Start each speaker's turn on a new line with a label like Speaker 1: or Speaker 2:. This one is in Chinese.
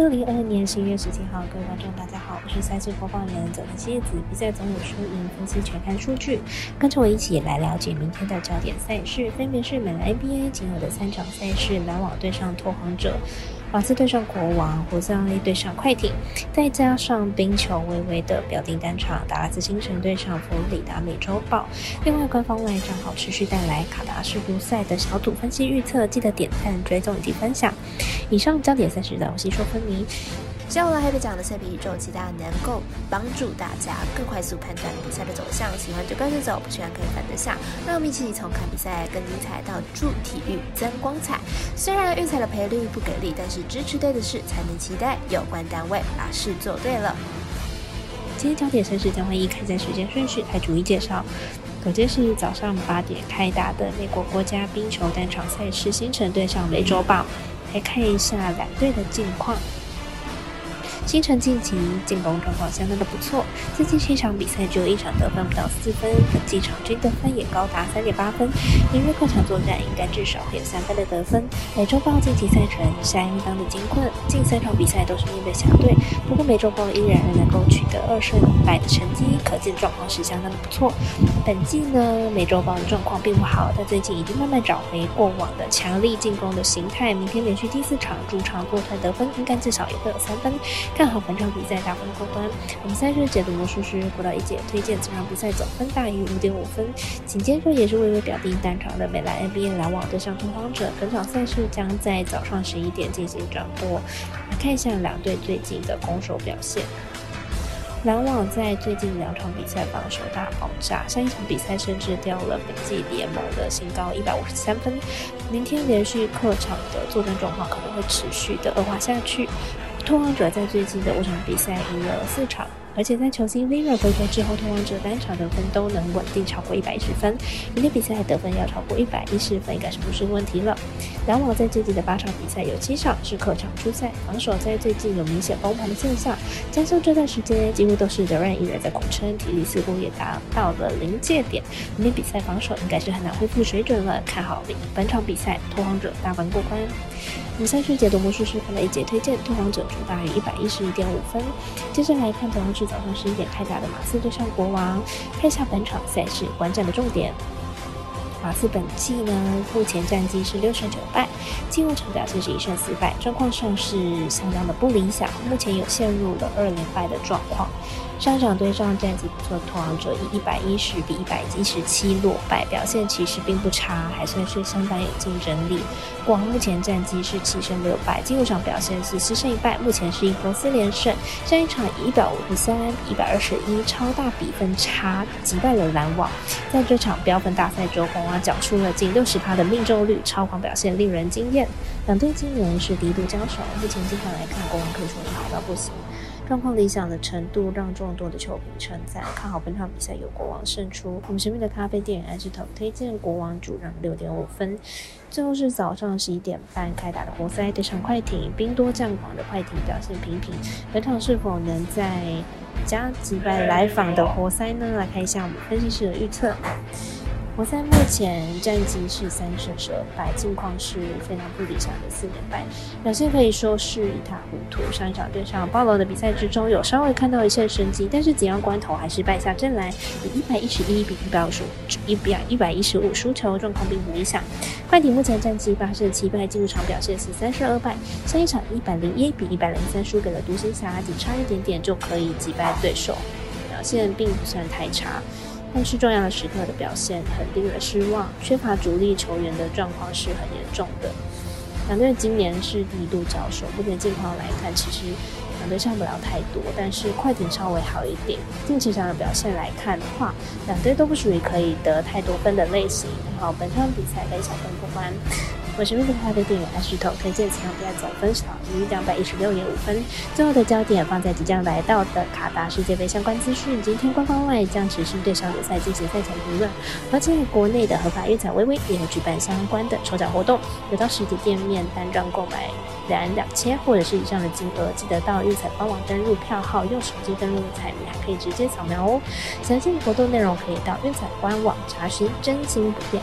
Speaker 1: 二零二二年十一月十七号，各位观众，大家好，我是赛事播报员走的蝎子。比赛总有输赢，分析全看数据，跟着我一起来了解明天的焦点赛事，分别是美篮 NBA 仅有的三场赛事：篮网对上拓荒者。马刺对上国王，活塞对上快艇，再加上冰球微微的表定单场，达拉斯星辰对上佛罗里达美洲豹。另外，官方外账号持续带来卡达世足赛的小组分析预测，记得点赞、追踪以及分享。以上焦点赛事的细说分明。
Speaker 2: 接下来黑白讲的赛比宇宙，期待能够帮助大家更快速判断比赛的走向。喜欢就跟着走，不喜欢可以反得下。让我们一起从看比赛更精彩到助体育增光彩。虽然运彩的赔率不给力，但是支持对的事才能期待有关单位把事做对了。
Speaker 1: 今天焦点赛事将会依开赛时间顺序来逐一介绍。首先是早上八点开打的美国国家冰球单场赛事，星辰对上美洲豹。来看一下两队的近况。星辰近期进攻状况相当的不错，最近七场比赛只有一场得分不到四分，本季场均得分也高达三点八分。明日客场作战应该至少会有三分的得分。美洲豹晋级赛程相当的艰困，近三场比赛都是面对强队，不过美洲豹依然能够取得二胜一败的成绩，可见状况是相当的不错。本季呢，美洲豹的状况并不好，但最近已经慢慢找回过往的强力进攻的形态。明天连续第四场主场作团得分，应该至少也会有三分。看好本场比赛大分过关。我们赛事解读魔术师国道一姐推荐这场比赛总分大于五点五分。紧接着也是微微表定单场的美篮 NBA 篮网对上拓荒者，本场赛事将在早上十一点进行转播。来看一下两队最近的攻守表现。篮网在最近两场比赛防守大爆炸，上一场比赛甚至掉了本季联盟的新高一百五十三分。明天连续客场的作战状况可能会持续的恶化下去。冲浪者在最近的五场比赛赢了四场。而且在球星 Vira 回归之后，拓荒者单场得分都能稳定超过一百一十分。明天比赛得分要超过一百一十分，应该是不是问题了？篮网在最近的八场比赛有七场是客场出赛，防守在最近有明显崩盘的现象。加上这段时间几乎都是德任一人在苦撑，体力似乎也达到了临界点。明天比赛防守应该是很难恢复水准了。看好本场比赛拓荒者大分过关。比赛是解读魔术师看了一节推荐拓荒者主大于一百一十一点五分。接着来看同样是。早上十一点开打的马刺对上国王，看一下本场赛事观战的重点。马刺本季呢，目前战绩是六胜九败，进入场表现是一胜四败，状况上是相当的不理想，目前有陷入了二连败的状况。上场对上战绩不错的拓荒者以一百一十比一百一十七落败，表现其实并不差，还算是相当有竞争力。国王目前战绩是七胜六败，进入场表现是四胜一败，目前是一波四连胜。上一场以一百五十三比一百二十一超大比分差击败了篮网。在这场标分大赛中，国王缴出了近六十趴的命中率，超狂表现令人惊艳。两队今年是低度交手，目前经常来看，国王可以说是好到不行。状况理想的程度让众多的球迷称赞，看好本场比赛有国王胜出。我们神秘的咖啡店爱之头推荐国王主让六点五分。最后是早上十一点半开打的活塞对上快艇，兵多将广的快艇表现平平，本场是否能在加击败来访的活塞呢？来看一下我们分析师的预测。活塞目前战绩是三胜十二败，近况是非常不理想的四连败，表现可以说是一塌糊涂。上一场对上暴龙的比赛之中，有稍微看到一线生机，但是紧要关头还是败下阵来，以一百一十一比一百五十五一比一百一十五输球，状况并不理想。快艇目前战绩八胜七败，进入场表现是三胜二败，上一场一百零一比一百零三输给了独行侠，仅差一点点就可以击败对手，表现并不算太差。但是重要的时刻的表现很令人失望，缺乏主力球员的状况是很严重的。两队今年是第一度交手，目前近况来看，其实两队差不了太多，但是快艇稍微好一点。近期上的表现来看的话，两队都不属于可以得太多分的类型。好，本场比赛跟小分过关。我是瑞克咖啡店爱石头推荐此场比赛总分少于两百一十六点五分。最后的焦点放在即将来到的卡达世界杯相关资讯。今天官方外将持续对上联赛进行赛前评论，而且国内的合法运彩微微也会举办相关的抽奖活动。有到实体店面单张购买两两千或者是以上的金额，记得到运彩官网登录票号，用手机登录彩民还可以直接扫描哦。详细的活动内容可以到运彩官网查询，真心不变。